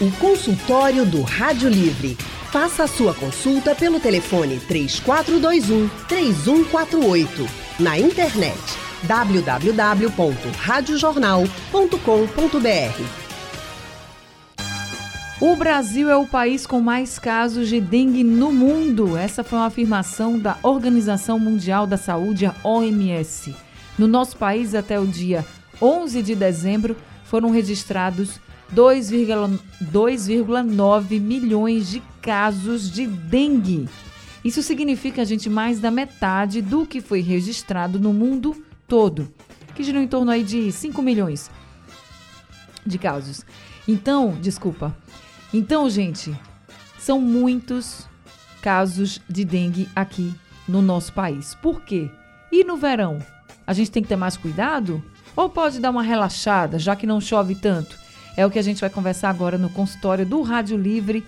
O consultório do Rádio Livre. Faça a sua consulta pelo telefone 3421 3148. Na internet www.radiojornal.com.br. O Brasil é o país com mais casos de dengue no mundo. Essa foi uma afirmação da Organização Mundial da Saúde, a OMS. No nosso país, até o dia 11 de dezembro, foram registrados 2,9 milhões de casos de dengue. Isso significa, gente, mais da metade do que foi registrado no mundo todo, que girou em torno aí de 5 milhões de casos. Então, desculpa. Então, gente, são muitos casos de dengue aqui no nosso país. Por quê? E no verão? A gente tem que ter mais cuidado? Ou pode dar uma relaxada, já que não chove tanto? É o que a gente vai conversar agora no consultório do Rádio Livre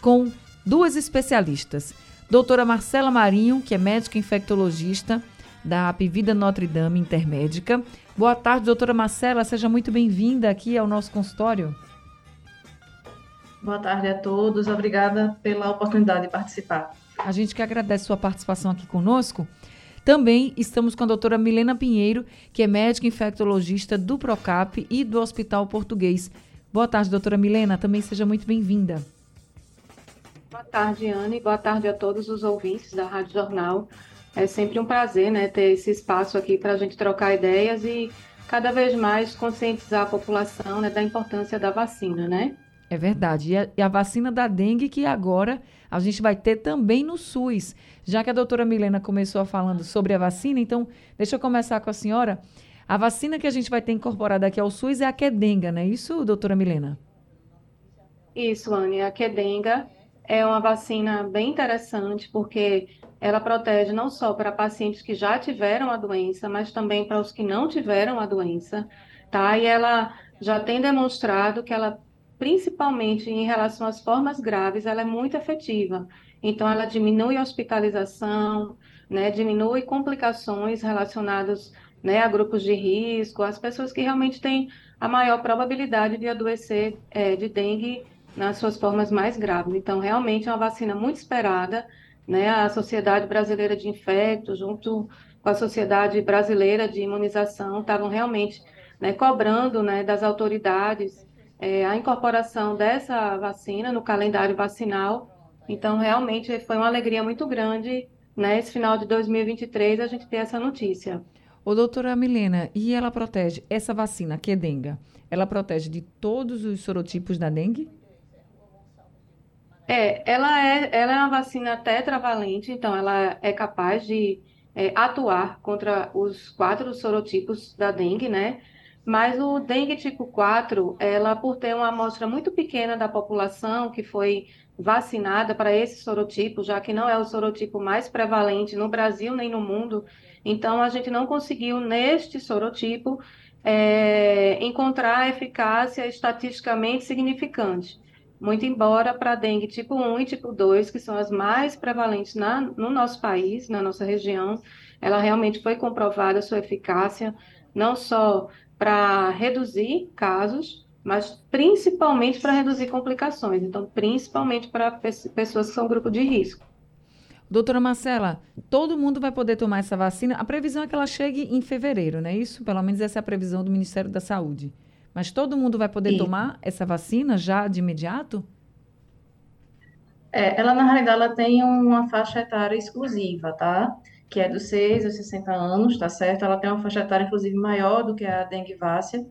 com duas especialistas. Doutora Marcela Marinho, que é médica infectologista da Apivida Notre Dame Intermédica. Boa tarde, doutora Marcela. Seja muito bem-vinda aqui ao nosso consultório. Boa tarde a todos. Obrigada pela oportunidade de participar. A gente que agradece sua participação aqui conosco. Também estamos com a doutora Milena Pinheiro, que é médica infectologista do Procap e do Hospital Português. Boa tarde, doutora Milena. Também seja muito bem-vinda. Boa tarde, Anne. Boa tarde a todos os ouvintes da Rádio Jornal. É sempre um prazer né, ter esse espaço aqui para a gente trocar ideias e cada vez mais conscientizar a população né, da importância da vacina, né? É verdade. E a, e a, vacina da dengue que agora a gente vai ter também no SUS. Já que a doutora Milena começou falando sobre a vacina, então deixa eu começar com a senhora. A vacina que a gente vai ter incorporada aqui ao SUS é a Quedenga, não é isso, doutora Milena? Isso, Anne. A Quedenga é uma vacina bem interessante porque ela protege não só para pacientes que já tiveram a doença, mas também para os que não tiveram a doença, tá? E ela já tem demonstrado que ela principalmente em relação às formas graves, ela é muito efetiva. Então, ela diminui a hospitalização, né, diminui complicações relacionadas né, a grupos de risco, as pessoas que realmente têm a maior probabilidade de adoecer é, de dengue nas suas formas mais graves. Então, realmente é uma vacina muito esperada. Né, a Sociedade Brasileira de Infectos, junto com a Sociedade Brasileira de Imunização, estavam realmente né, cobrando né, das autoridades é, a incorporação dessa vacina no calendário vacinal. Então, realmente foi uma alegria muito grande, né, esse final de 2023, a gente ter essa notícia. Ô, doutora Milena, e ela protege, essa vacina, que é dengue, ela protege de todos os sorotipos da dengue? É, ela é, ela é uma vacina tetravalente, então ela é capaz de é, atuar contra os quatro sorotipos da dengue, né? Mas o dengue tipo 4, ela por ter uma amostra muito pequena da população que foi vacinada para esse sorotipo, já que não é o sorotipo mais prevalente no Brasil nem no mundo, então a gente não conseguiu neste sorotipo é, encontrar eficácia estatisticamente significante. Muito embora para dengue tipo 1 e tipo 2, que são as mais prevalentes na, no nosso país, na nossa região, ela realmente foi comprovada sua eficácia, não só para reduzir casos, mas principalmente para reduzir complicações. Então, principalmente para pessoas que são grupo de risco. Doutora Marcela, todo mundo vai poder tomar essa vacina. A previsão é que ela chegue em fevereiro, não é isso? Pelo menos essa é a previsão do Ministério da Saúde. Mas todo mundo vai poder tomar essa vacina já de imediato? É, ela na realidade ela tem uma faixa etária exclusiva, tá? Que é dos 6 aos 60 anos, tá certo? Ela tem uma faixa etária, inclusive, maior do que a dengue vácia.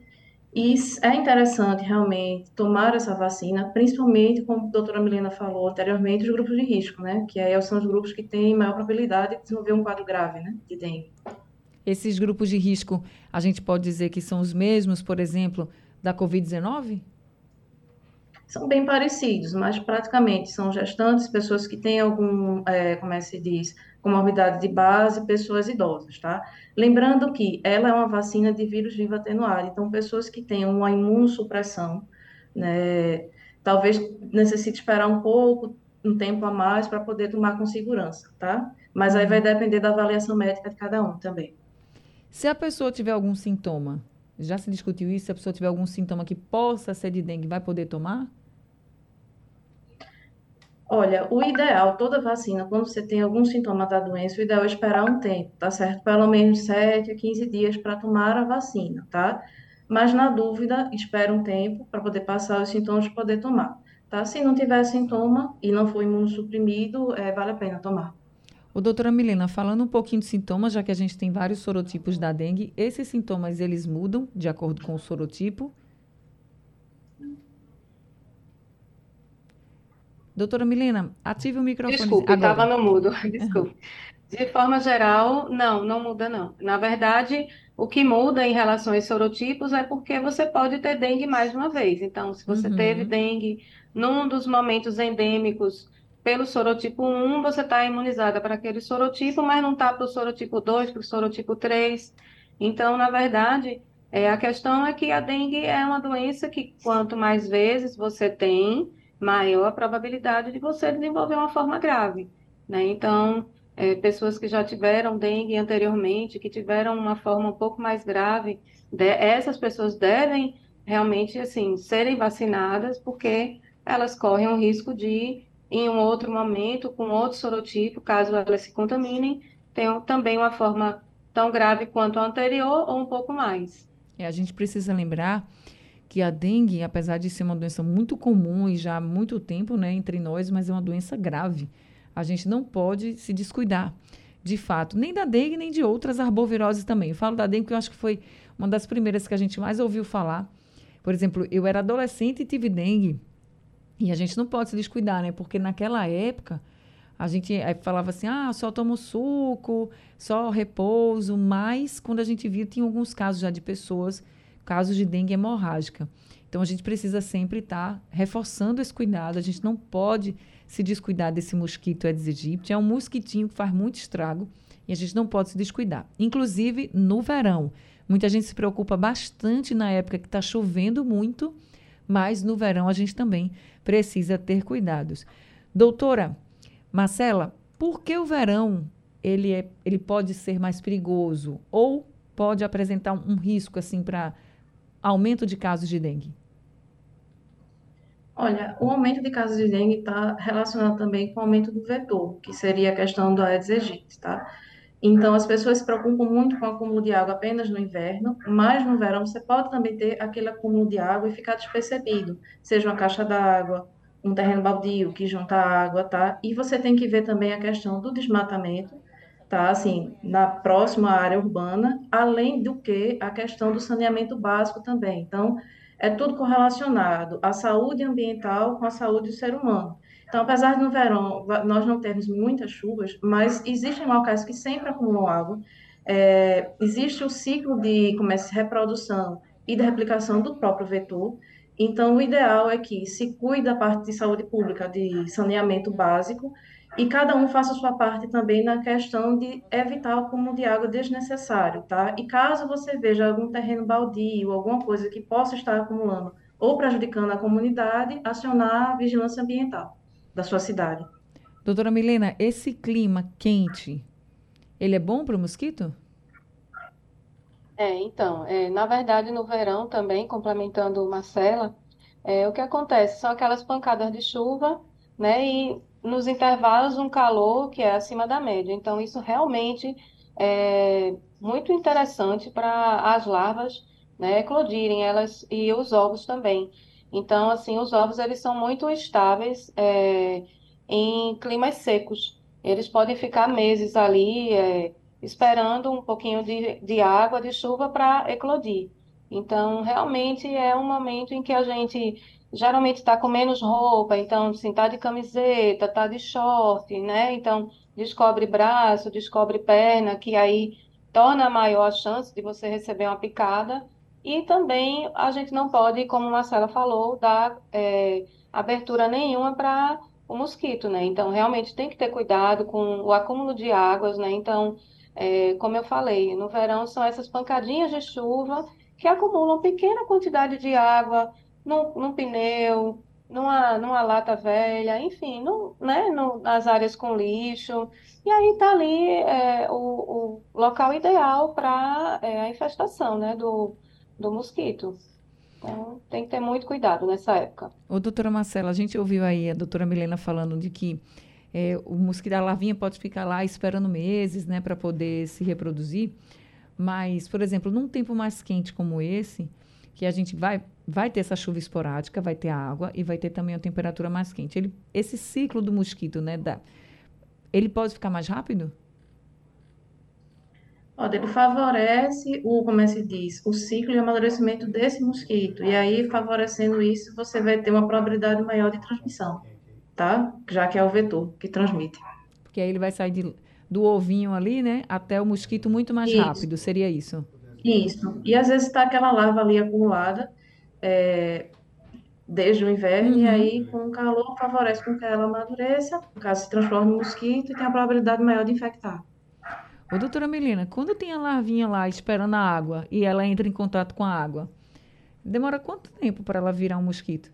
E é interessante, realmente, tomar essa vacina, principalmente, como a doutora Milena falou anteriormente, os grupos de risco, né? Que aí são os grupos que têm maior probabilidade de desenvolver um quadro grave, né? De dengue. Esses grupos de risco, a gente pode dizer que são os mesmos, por exemplo, da Covid-19? São bem parecidos, mas praticamente são gestantes, pessoas que têm algum, é, como é que se diz, comorbidade de base, pessoas idosas, tá? Lembrando que ela é uma vacina de vírus vivo atenuado, então pessoas que têm uma imunossupressão, né, talvez necessite esperar um pouco, um tempo a mais para poder tomar com segurança, tá? Mas aí vai depender da avaliação médica de cada um também. Se a pessoa tiver algum sintoma, já se discutiu isso, se a pessoa tiver algum sintoma que possa ser de dengue, vai poder tomar? Olha, o ideal, toda vacina, quando você tem algum sintoma da doença, o ideal é esperar um tempo, tá certo? Pelo menos 7 a 15 dias para tomar a vacina, tá? Mas na dúvida, espera um tempo para poder passar os sintomas para poder tomar, tá? Se não tiver sintoma e não for imunossuprimido, é, vale a pena tomar. O doutora Milena, falando um pouquinho de sintomas, já que a gente tem vários sorotipos da dengue, esses sintomas eles mudam de acordo com o sorotipo? Doutora Milena, ative o microfone. Desculpe, estava no mudo. Desculpe. De forma geral, não, não muda não. Na verdade, o que muda em relação aos sorotipos é porque você pode ter dengue mais uma vez. Então, se você uhum. teve dengue num dos momentos endêmicos pelo sorotipo 1, você está imunizada para aquele sorotipo, mas não está para o sorotipo 2, para o sorotipo 3. Então, na verdade, é, a questão é que a dengue é uma doença que quanto mais vezes você tem, maior a probabilidade de você desenvolver uma forma grave. Né? Então, é, pessoas que já tiveram dengue anteriormente, que tiveram uma forma um pouco mais grave, de, essas pessoas devem realmente assim serem vacinadas, porque elas correm o risco de, em um outro momento, com outro sorotipo, caso elas se contaminem, tenham também uma forma tão grave quanto a anterior ou um pouco mais. É, a gente precisa lembrar que a dengue, apesar de ser uma doença muito comum e já há muito tempo né, entre nós, mas é uma doença grave. A gente não pode se descuidar, de fato, nem da dengue, nem de outras arboviroses também. Eu falo da dengue porque eu acho que foi uma das primeiras que a gente mais ouviu falar. Por exemplo, eu era adolescente e tive dengue. E a gente não pode se descuidar, né? Porque naquela época a gente falava assim: ah, só tomo suco, só repouso. Mas quando a gente viu, tinha alguns casos já de pessoas casos de dengue hemorrágica. Então, a gente precisa sempre estar tá reforçando esse cuidado. A gente não pode se descuidar desse mosquito Aedes aegypti. É um mosquitinho que faz muito estrago e a gente não pode se descuidar. Inclusive, no verão. Muita gente se preocupa bastante na época que está chovendo muito, mas no verão a gente também precisa ter cuidados. Doutora Marcela, por que o verão ele, é, ele pode ser mais perigoso ou pode apresentar um, um risco assim para aumento de casos de dengue? Olha, o aumento de casos de dengue está relacionado também com o aumento do vetor, que seria a questão do Aedes aegypti, tá? Então, as pessoas se preocupam muito com o acúmulo de água apenas no inverno, mas no verão você pode também ter aquele acúmulo de água e ficar despercebido, seja uma caixa d'água, um terreno baldio que junta água, tá? E você tem que ver também a questão do desmatamento, tá? Assim, na próxima área urbana, além do que a questão do saneamento básico também. Então, é tudo correlacionado, a saúde ambiental com a saúde do ser humano. Então, apesar de no verão nós não termos muitas chuvas, mas existem locais que sempre acumulam água, é, existe o ciclo de começa, reprodução e de replicação do próprio vetor. Então, o ideal é que se cuide da parte de saúde pública, de saneamento básico, e cada um faça a sua parte também na questão de evitar o acúmulo de água desnecessário, tá? E caso você veja algum terreno baldio, alguma coisa que possa estar acumulando ou prejudicando a comunidade, acionar a vigilância ambiental da sua cidade. Doutora Milena, esse clima quente, ele é bom para o mosquito? É, então, é, na verdade, no verão também, complementando Marcela, é, o que acontece são aquelas pancadas de chuva, né, e nos intervalos um calor que é acima da média. Então, isso realmente é muito interessante para as larvas né, eclodirem, elas e os ovos também. Então, assim, os ovos eles são muito estáveis é, em climas secos. Eles podem ficar meses ali é, esperando um pouquinho de, de água, de chuva para eclodir. Então, realmente é um momento em que a gente geralmente está com menos roupa, então, assim, tá de camiseta, tá de short, né? Então, descobre braço, descobre perna, que aí torna maior a chance de você receber uma picada. E também a gente não pode, como a Marcela falou, dar é, abertura nenhuma para o mosquito, né? Então, realmente tem que ter cuidado com o acúmulo de águas, né? Então, é, como eu falei, no verão são essas pancadinhas de chuva que acumulam pequena quantidade de água num, pneu, numa, numa lata velha, enfim, no, né, no, nas áreas com lixo. E aí está ali é, o, o local ideal para é, a infestação né, do, do mosquito. Então, tem que ter muito cuidado nessa época. Ô, doutora Marcela, a gente ouviu aí a doutora Milena falando de que é, o mosquito da larvinha pode ficar lá esperando meses, né, para poder se reproduzir. Mas, por exemplo, num tempo mais quente como esse, que a gente vai, vai ter essa chuva esporádica, vai ter água e vai ter também a temperatura mais quente. Ele, esse ciclo do mosquito, né, da, ele pode ficar mais rápido? Olha, ele favorece o, como é se diz, o ciclo de amadurecimento desse mosquito. E aí, favorecendo isso, você vai ter uma probabilidade maior de transmissão, tá? Já que é o vetor que transmite. Porque aí ele vai sair de, do ovinho ali, né, até o mosquito muito mais Isso. rápido, seria isso? Isso. E às vezes está aquela larva ali acumulada é, desde o inverno, e Uhum. aí com o calor favorece com que ela amadureça, no caso se transforme em mosquito e tem a probabilidade maior de infectar. Ô, doutora Melina, quando tem a larvinha lá esperando a água e ela entra em contato com a água, demora quanto tempo para ela virar um mosquito?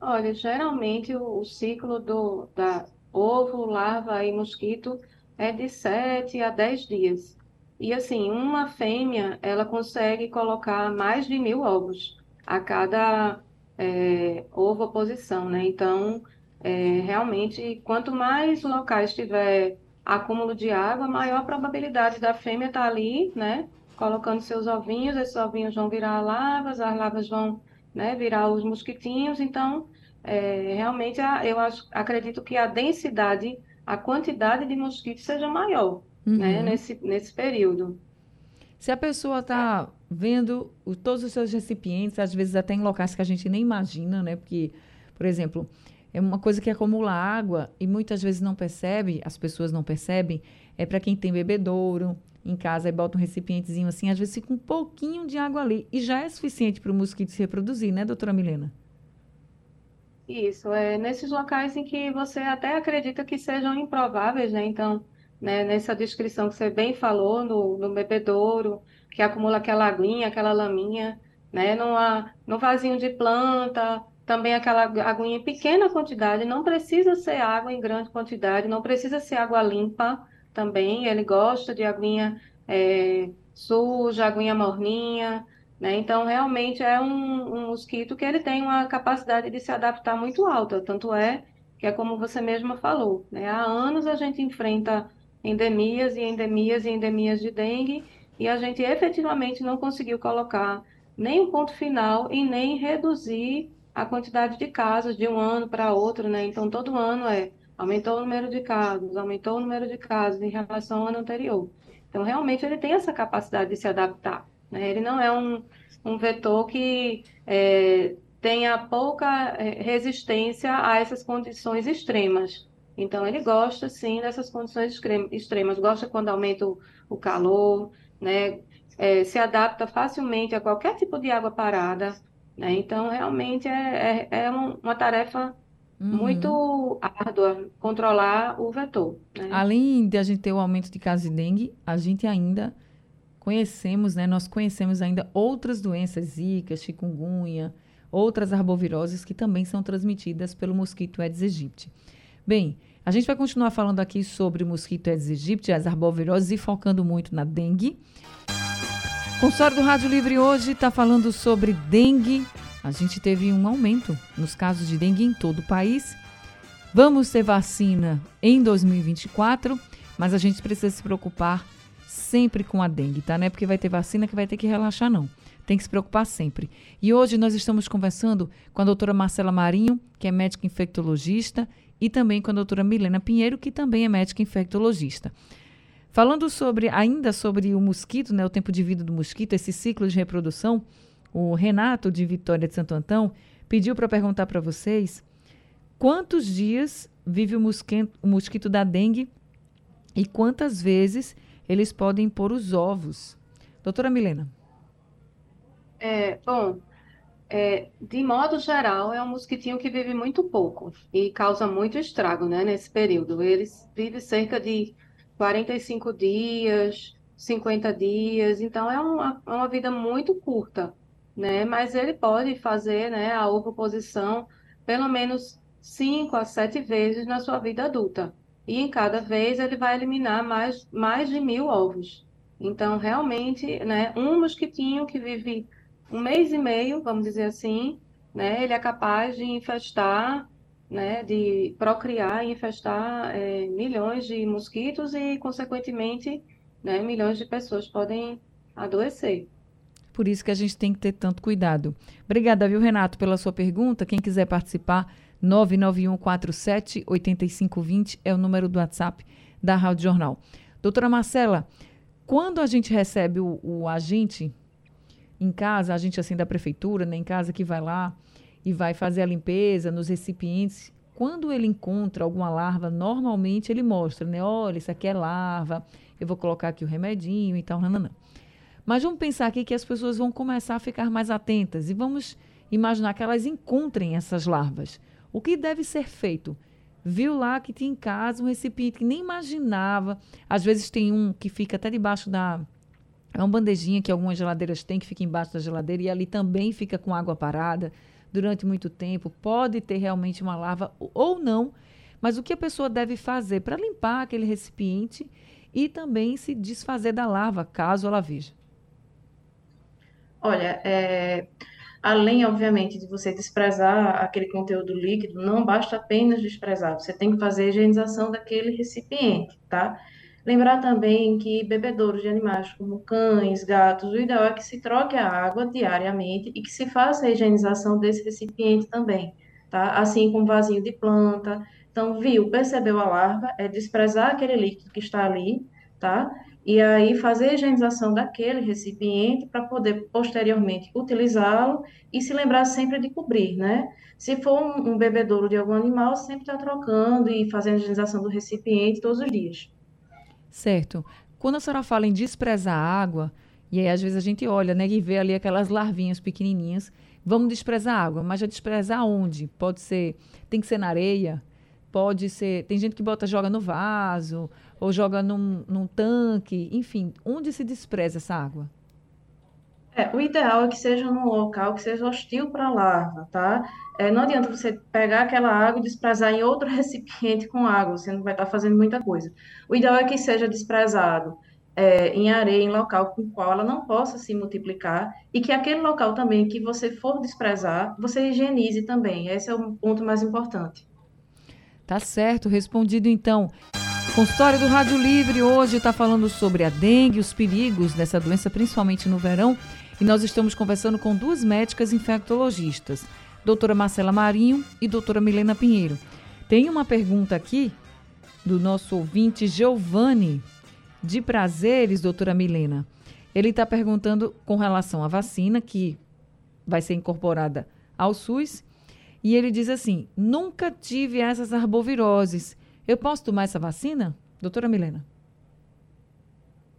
Olha, geralmente o, o ciclo do, da ovo, larva e mosquito é de 7 a 10 dias. E assim, uma fêmea, ela consegue colocar mais de mil ovos a cada é, ovo posição, né? Então, é, realmente, quanto mais locais tiver acúmulo de água, maior a probabilidade da fêmea estar ali, né? Colocando seus ovinhos, esses ovinhos vão virar larvas, as larvas vão, né, virar os mosquitinhos. Então, é, realmente, a- eu acho, acredito que a densidade, a quantidade de mosquitos seja maior, né, Uhum. nesse, nesse período. Se a pessoa está vendo o- todos os seus recipientes, às vezes até em locais que a gente nem imagina, né? Porque, por exemplo, é uma coisa que acumula água e muitas vezes não percebe, as pessoas não percebem, é para quem tem bebedouro em casa e bota um recipientezinho assim, às vezes fica um pouquinho de água ali e já é suficiente para o mosquito se reproduzir, né, doutora Milena? Isso, é nesses locais em que você até acredita que sejam improváveis, né? Então, né, nessa descrição que você bem falou, no, no bebedouro, que acumula aquela aguinha, aquela laminha, né? Numa, no vasinho de planta, também aquela aguinha em pequena quantidade, não precisa ser água em grande quantidade, não precisa ser água limpa também, ele gosta de aguinha é, suja, aguinha morninha, né? Então, realmente é um, um mosquito que ele tem uma capacidade de se adaptar muito alta, tanto é que é como você mesma falou, né? Há anos a gente enfrenta endemias e endemias e endemias de dengue e a gente efetivamente não conseguiu colocar nem um ponto final e nem reduzir a quantidade de casos de um ano para outro, né? Então, todo ano é aumentou o número de casos, aumentou o número de casos em relação ao ano anterior. Então, realmente, ele tem essa capacidade de se adaptar, né? Ele não é um, um vetor que é, tenha pouca é, resistência a essas condições extremas. Então, ele gosta, sim, dessas condições extrem- extremas. Gosta quando aumenta o, o calor, né? É, se adapta facilmente a qualquer tipo de água parada, né? Então, realmente, é, é, é um- uma tarefa Uhum. muito árdua controlar o vetor, né? Além de a gente ter o aumento de casos de dengue, a gente ainda conhecemos, né? Nós conhecemos ainda outras doenças, zika, chikungunya, outras arboviroses que também são transmitidas pelo mosquito Aedes aegypti. Bem, a gente vai continuar falando aqui sobre o mosquito Aedes aegypti, as arboviroses e focando muito na dengue. O consultório do Rádio Livre hoje está falando sobre dengue. A gente teve um aumento nos casos de dengue em todo o país. Vamos ter vacina em 2024, mas a gente precisa se preocupar sempre com a dengue, tá? Não é porque vai ter vacina que vai ter que relaxar, não. Tem que se preocupar sempre. E hoje nós estamos conversando com a doutora Marcela Marinho, que é médica infectologista, e também com a doutora Milena Pinheiro, que também é médica infectologista. Falando sobre ainda sobre o mosquito, né, o tempo de vida do mosquito, esse ciclo de reprodução, o Renato de Vitória de Santo Antão pediu para perguntar para vocês quantos dias vive o mosquito, o mosquito da dengue e quantas vezes eles podem pôr os ovos. Doutora Milena. É, bom, é, de modo geral, é um mosquitinho que vive muito pouco e causa muito estrago, né, nesse período. Eles vivem cerca de 45 dias, 50 dias, então é uma, é uma vida muito curta, né? Mas ele pode fazer, né, a ovoposição pelo menos 5 a 7 vezes na sua vida adulta. E em cada vez ele vai eliminar mais, mais de mil ovos. Então, realmente, né, um mosquitinho que vive um mês e meio, vamos dizer assim, né, ele é capaz de infestar, né, de procriar e infestar é, milhões de mosquitos e, consequentemente, né, milhões de pessoas podem adoecer. Por isso que a gente tem que ter tanto cuidado. Obrigada, viu, Renato, pela sua pergunta. Quem quiser participar, 99147 8520 é o número do WhatsApp da Rádio Jornal. Doutora Marcela, quando a gente recebe o, o agente em casa, a gente assim da prefeitura, né, em casa que vai lá e vai fazer a limpeza nos recipientes, quando ele encontra alguma larva, normalmente ele mostra, né? Olha, isso aqui é larva, eu vou colocar aqui o remedinho e tal, nananã. Mas vamos pensar aqui que as pessoas vão começar a ficar mais atentas e vamos imaginar que elas encontrem essas larvas. O que deve ser feito? Viu lá que tinha em casa um recipiente que nem imaginava. Às vezes tem um que fica até debaixo da. É uma bandejinha que algumas geladeiras têm, que fica embaixo da geladeira, e ali também fica com água parada durante muito tempo. Pode ter realmente uma larva ou não. Mas o que a pessoa deve fazer para limpar aquele recipiente e também se desfazer da larva, caso ela veja? Olha, é, além, obviamente, de você desprezar aquele conteúdo líquido, não basta apenas desprezar, você tem que fazer a higienização daquele recipiente, tá? Lembrar também que bebedouros de animais como cães, gatos, o ideal é que se troque a água diariamente e que se faça a higienização desse recipiente também, tá? Assim como vasinho de planta. Então, viu, percebeu a larva, é desprezar aquele líquido que está ali, tá? e aí fazer a higienização daquele recipiente para poder posteriormente utilizá-lo e se lembrar sempre de cobrir, né? Se for um, um bebedouro de algum animal, sempre estar tá trocando e fazendo a higienização do recipiente todos os dias. Certo. Quando a senhora fala em desprezar a água, e aí às vezes a gente olha, né, e vê ali aquelas larvinhas pequenininhas, vamos desprezar a água, mas já desprezar onde? Pode ser, tem que ser na areia, pode ser, tem gente que bota, joga no vaso, ou joga num, num tanque, enfim, onde se despreza essa água? É, o ideal é que seja num local que seja hostil para a larva, tá? É, não adianta você pegar aquela água e desprezar em outro recipiente com água, você não vai estar tá fazendo muita coisa. O ideal é que seja desprezado é, em areia, em local com qual ela não possa se multiplicar e que aquele local também que você for desprezar, você higienize também. Esse é o ponto mais importante. Tá certo, respondido então. Consultório do Rádio Livre hoje está falando sobre a dengue, os perigos dessa doença, principalmente no verão. E nós estamos conversando com duas médicas infectologistas, doutora Marcela Marinho e doutora Milena Pinheiro. Tem uma pergunta aqui do nosso ouvinte Giovanni, de prazeres, doutora Milena. Ele está perguntando com relação à vacina que vai ser incorporada ao SUS. E ele diz assim: nunca tive essas arboviroses eu posso tomar essa vacina? Doutora Milena.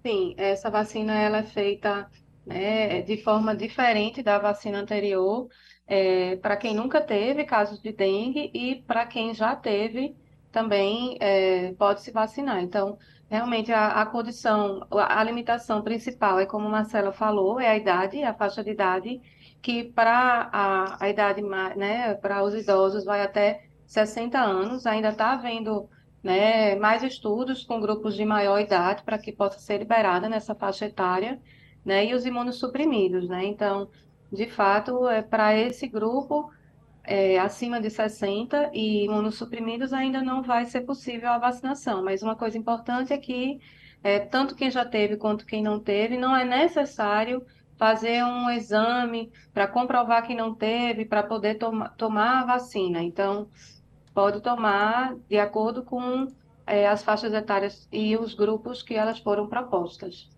Sim, essa vacina ela é feita né, de forma diferente da vacina anterior, é, para quem nunca teve casos de dengue e para quem já teve também é, pode se vacinar. Então, realmente a, a condição, a, a limitação principal é como Marcela falou, é a idade, a faixa de idade, que para a, a idade, né, para os idosos vai até 60 anos, ainda está havendo né, mais estudos com grupos de maior idade para que possa ser liberada nessa faixa etária, né, e os imunossuprimidos, né? Então, de fato, é para esse grupo é, acima de 60 e imunossuprimidos ainda não vai ser possível a vacinação. Mas uma coisa importante é que é, tanto quem já teve quanto quem não teve, não é necessário fazer um exame para comprovar que não teve, para poder toma, tomar a vacina. Então, pode tomar de acordo com é, as faixas etárias e os grupos que elas foram propostas.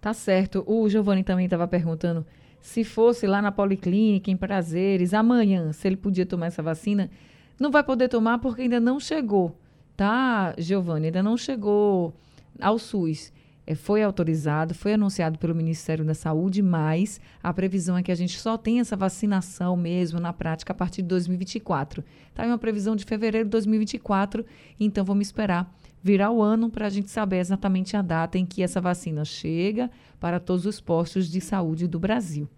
Tá certo. O Giovanni também estava perguntando se fosse lá na Policlínica, em Prazeres, amanhã, se ele podia tomar essa vacina. Não vai poder tomar porque ainda não chegou, tá, Giovanni? Ainda não chegou ao SUS é, foi autorizado, foi anunciado pelo Ministério da Saúde, mas a previsão é que a gente só tenha essa vacinação mesmo na prática a partir de 2024. Está em uma previsão de fevereiro de 2024, então vamos esperar virar o ano para a gente saber exatamente a data em que essa vacina chega para todos os postos de saúde do Brasil.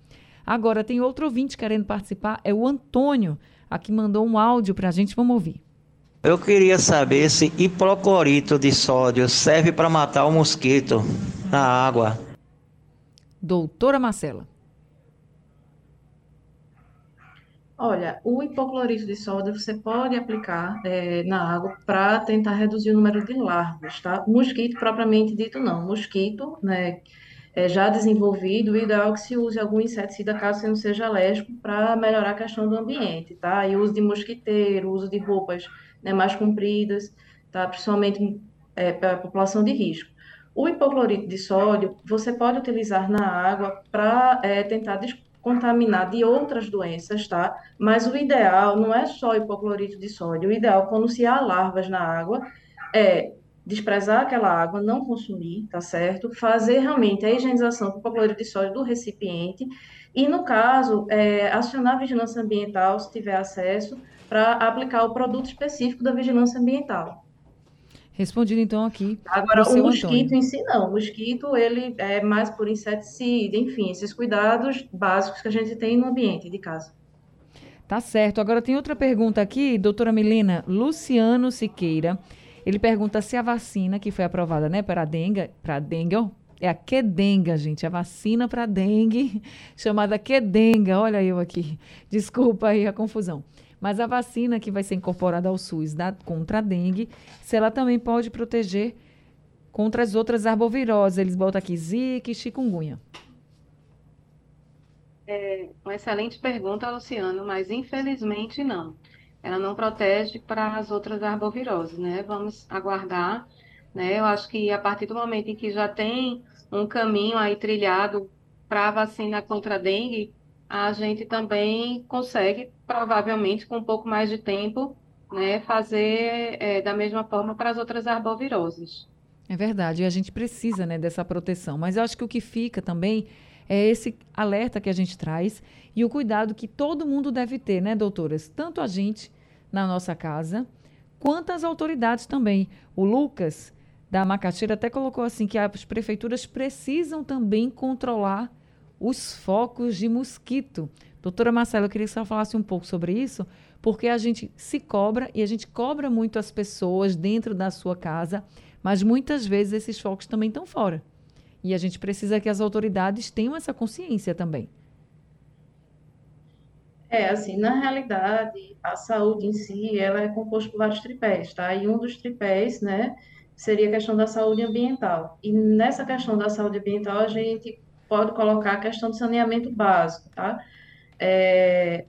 Agora, tem outro ouvinte querendo participar, é o Antônio, aqui mandou um áudio para a gente, vamos ouvir. Eu queria saber se hipoclorito de sódio serve para matar o mosquito na água. Doutora Marcela. Olha, o hipoclorito de sódio você pode aplicar é, na água para tentar reduzir o número de larvas, tá? Mosquito propriamente dito não. Mosquito, né, é, já desenvolvido, o ideal é que se use algum inseticida caso você não seja alérgico para melhorar a questão do ambiente, tá? E uso de mosquiteiro, uso de roupas né, mais compridas, tá? Principalmente é, para a população de risco. O hipoclorito de sódio você pode utilizar na água para é, tentar contaminar de outras doenças, tá? Mas o ideal não é só hipoclorito de sódio. O ideal, quando se há larvas na água, é desprezar aquela água, não consumir, tá certo? Fazer realmente a higienização com hipoclorito de sódio do recipiente e, no caso, é, acionar a vigilância ambiental, se tiver acesso, para aplicar o produto específico da vigilância ambiental. Respondido então aqui. Agora, o mosquito Antônio. em si não. O mosquito, ele é mais por inseticida, enfim, esses cuidados básicos que a gente tem no ambiente de casa. Tá certo. Agora tem outra pergunta aqui, doutora Milena. Luciano Siqueira. Ele pergunta se a vacina que foi aprovada, né, para a dengue, para a dengue, ó, é a Quedenga, gente, a vacina para dengue, chamada Quedenga. Olha eu aqui. Desculpa aí a confusão. Mas a vacina que vai ser incorporada ao SUS da, contra a dengue, se ela também pode proteger contra as outras arboviroses. Eles botam aqui zika e chikungunya. É uma excelente pergunta, Luciano, mas infelizmente não. Ela não protege para as outras arboviroses, né? Vamos aguardar, né? Eu acho que a partir do momento em que já tem um caminho aí trilhado para a vacina contra a dengue, a gente também consegue, provavelmente com um pouco mais de tempo, né, fazer é, da mesma forma para as outras arboviroses. É verdade, e a gente precisa né, dessa proteção. Mas eu acho que o que fica também é esse alerta que a gente traz e o cuidado que todo mundo deve ter, né, doutoras? Tanto a gente na nossa casa, quanto as autoridades também. O Lucas, da Macaxeira, até colocou assim que as prefeituras precisam também controlar os focos de mosquito. Doutora Marcela, eu queria que você falasse um pouco sobre isso, porque a gente se cobra e a gente cobra muito as pessoas dentro da sua casa, mas muitas vezes esses focos também estão fora. E a gente precisa que as autoridades tenham essa consciência também. É, assim, na realidade, a saúde em si, ela é composta por vários tripés, tá? E um dos tripés, né, seria a questão da saúde ambiental. E nessa questão da saúde ambiental, a gente pode colocar a questão do saneamento básico, tá? É,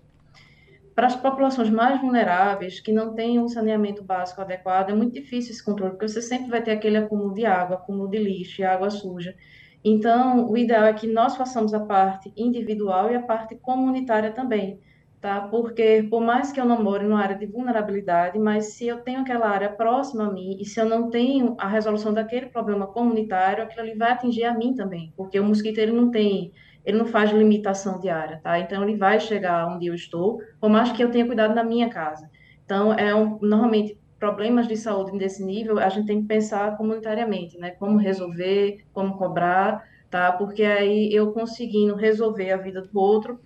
para as populações mais vulneráveis, que não têm um saneamento básico adequado, é muito difícil esse controle, porque você sempre vai ter aquele acúmulo de água, acúmulo de lixo e água suja. Então, o ideal é que nós façamos a parte individual e a parte comunitária também tá? Porque por mais que eu não more numa área de vulnerabilidade, mas se eu tenho aquela área próxima a mim e se eu não tenho a resolução daquele problema comunitário, aquilo ali vai atingir a mim também, porque o mosquito ele não tem, ele não faz limitação de área, tá? Então ele vai chegar onde eu estou, por mais que eu tenha cuidado na minha casa. Então é um, normalmente problemas de saúde desse nível, a gente tem que pensar comunitariamente, né? Como resolver, como cobrar, tá? Porque aí eu conseguindo resolver a vida do outro,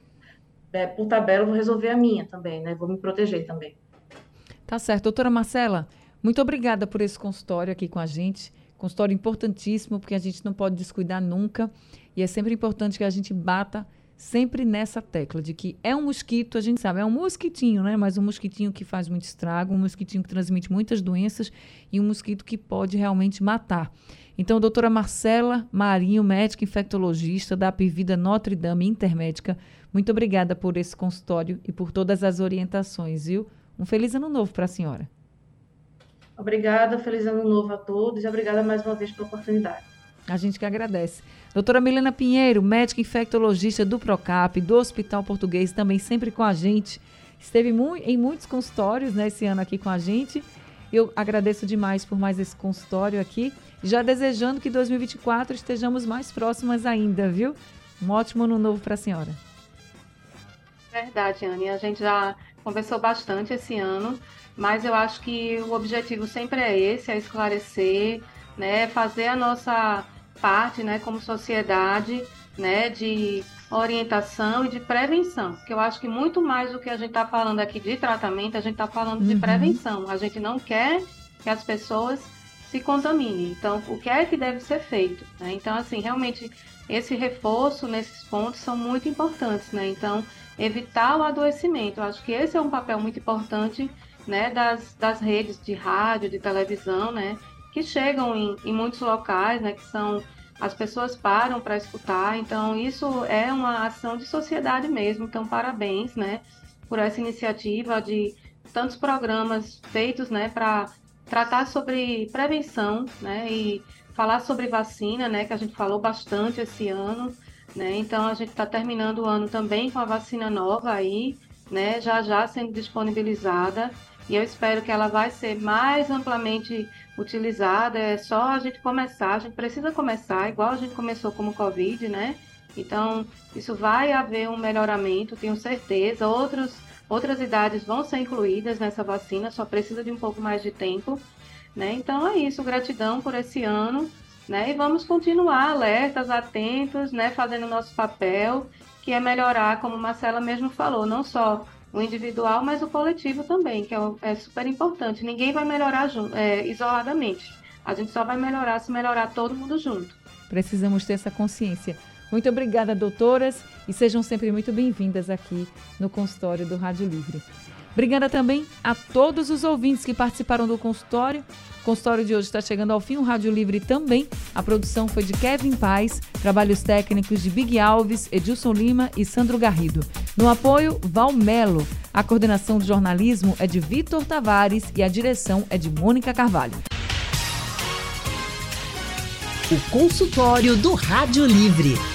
é, por tabela, eu vou resolver a minha também, né? Vou me proteger também. Tá certo. Doutora Marcela, muito obrigada por esse consultório aqui com a gente. Consultório importantíssimo, porque a gente não pode descuidar nunca. E é sempre importante que a gente bata sempre nessa tecla de que é um mosquito, a gente sabe, é um mosquitinho, né? Mas um mosquitinho que faz muito estrago, um mosquitinho que transmite muitas doenças e um mosquito que pode realmente matar. Então, doutora Marcela Marinho, médica infectologista da Apivida Notre Dame Intermédica, muito obrigada por esse consultório e por todas as orientações, viu? Um feliz ano novo para a senhora. Obrigada, feliz ano novo a todos e obrigada mais uma vez pela oportunidade. A gente que agradece. Doutora Milena Pinheiro, médica infectologista do Procap, do Hospital Português, também sempre com a gente. Esteve em muitos consultórios né, esse ano aqui com a gente. Eu agradeço demais por mais esse consultório aqui. Já desejando que 2024 estejamos mais próximas ainda, viu? Um ótimo ano novo para a senhora. Verdade, Anne. A gente já conversou bastante esse ano, mas eu acho que o objetivo sempre é esse, é esclarecer, né, fazer a nossa parte, né, como sociedade, né, de orientação e de prevenção, que eu acho que muito mais do que a gente está falando aqui de tratamento, a gente está falando uhum. de prevenção. A gente não quer que as pessoas se contaminem. Então, o que é que deve ser feito? Né? Então, assim, realmente esse reforço nesses pontos são muito importantes, né? Então, evitar o adoecimento. Eu acho que esse é um papel muito importante né, das, das redes de rádio, de televisão, né, que chegam em, em muitos locais, né, que são as pessoas param para escutar. Então isso é uma ação de sociedade mesmo. Então parabéns, né, por essa iniciativa de tantos programas feitos, né, para tratar sobre prevenção, né, e falar sobre vacina, né, que a gente falou bastante esse ano. Né? Então a gente está terminando o ano também com a vacina nova aí, né? Já já sendo disponibilizada e eu espero que ela vai ser mais amplamente utilizada. É só a gente começar, a gente precisa começar, igual a gente começou como Covid, né? Então, isso vai haver um melhoramento, tenho certeza. Outros, outras idades vão ser incluídas nessa vacina, só precisa de um pouco mais de tempo. Né? Então é isso, gratidão por esse ano né? E vamos continuar alertas, atentos, né? Fazendo o nosso papel, que é melhorar, como Marcela mesmo falou, não só o individual, mas o coletivo também, que é, é super importante. Ninguém vai melhorar é, isoladamente. A gente só vai melhorar se melhorar todo mundo junto. Precisamos ter essa consciência. Muito obrigada, doutoras, e sejam sempre muito bem-vindas aqui no consultório do Rádio Livre. Obrigada também a todos os ouvintes que participaram do consultório o consultório de hoje está chegando ao fim, o Rádio Livre também. A produção foi de Kevin Paz, trabalhos técnicos de Big Alves, Edilson Lima e Sandro Garrido. No apoio, Val Melo. A coordenação de jornalismo é de Vitor Tavares e a direção é de Mônica Carvalho. O consultório do Rádio Livre.